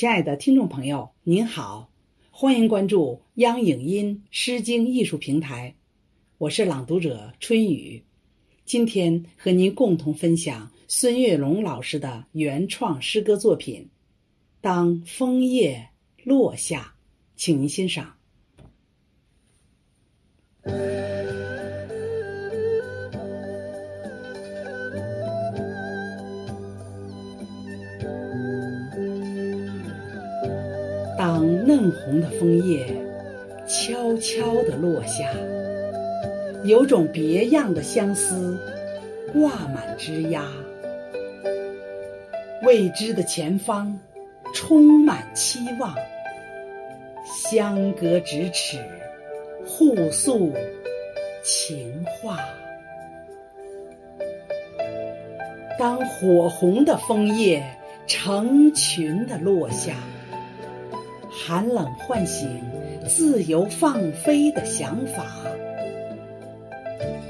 亲爱的听众朋友，您好，欢迎关注央影音诗经艺术平台，我是朗读者春雨。今天和您共同分享孙月龙老师的原创诗歌作品《当枫叶落下》，请您欣赏。当嫩红的枫叶悄悄地落下，有种别样的相思挂满枝桠。未知的前方充满期望，相隔咫尺，互诉情话。当火红的枫叶成群地落下。寒冷唤醒自由放飞的想法，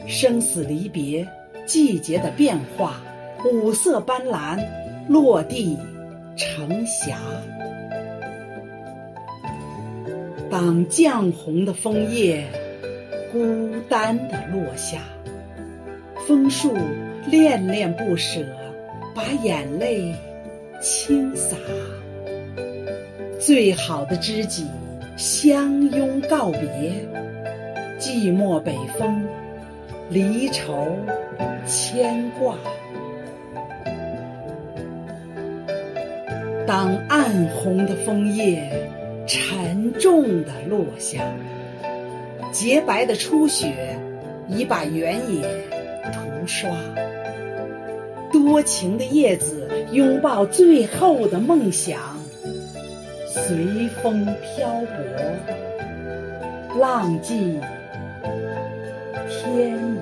生死离别，季节的变化，五色斑斓，落地成霞。当绛红的枫叶孤单地落下，枫树恋恋不舍，把眼泪倾洒。最好的知己相拥告别，寂寞北风，离愁牵挂。当暗红的枫叶沉重地落下，洁白的初雪已把原野涂刷。多情的叶子拥抱最后的梦想。随风漂泊，浪迹天涯。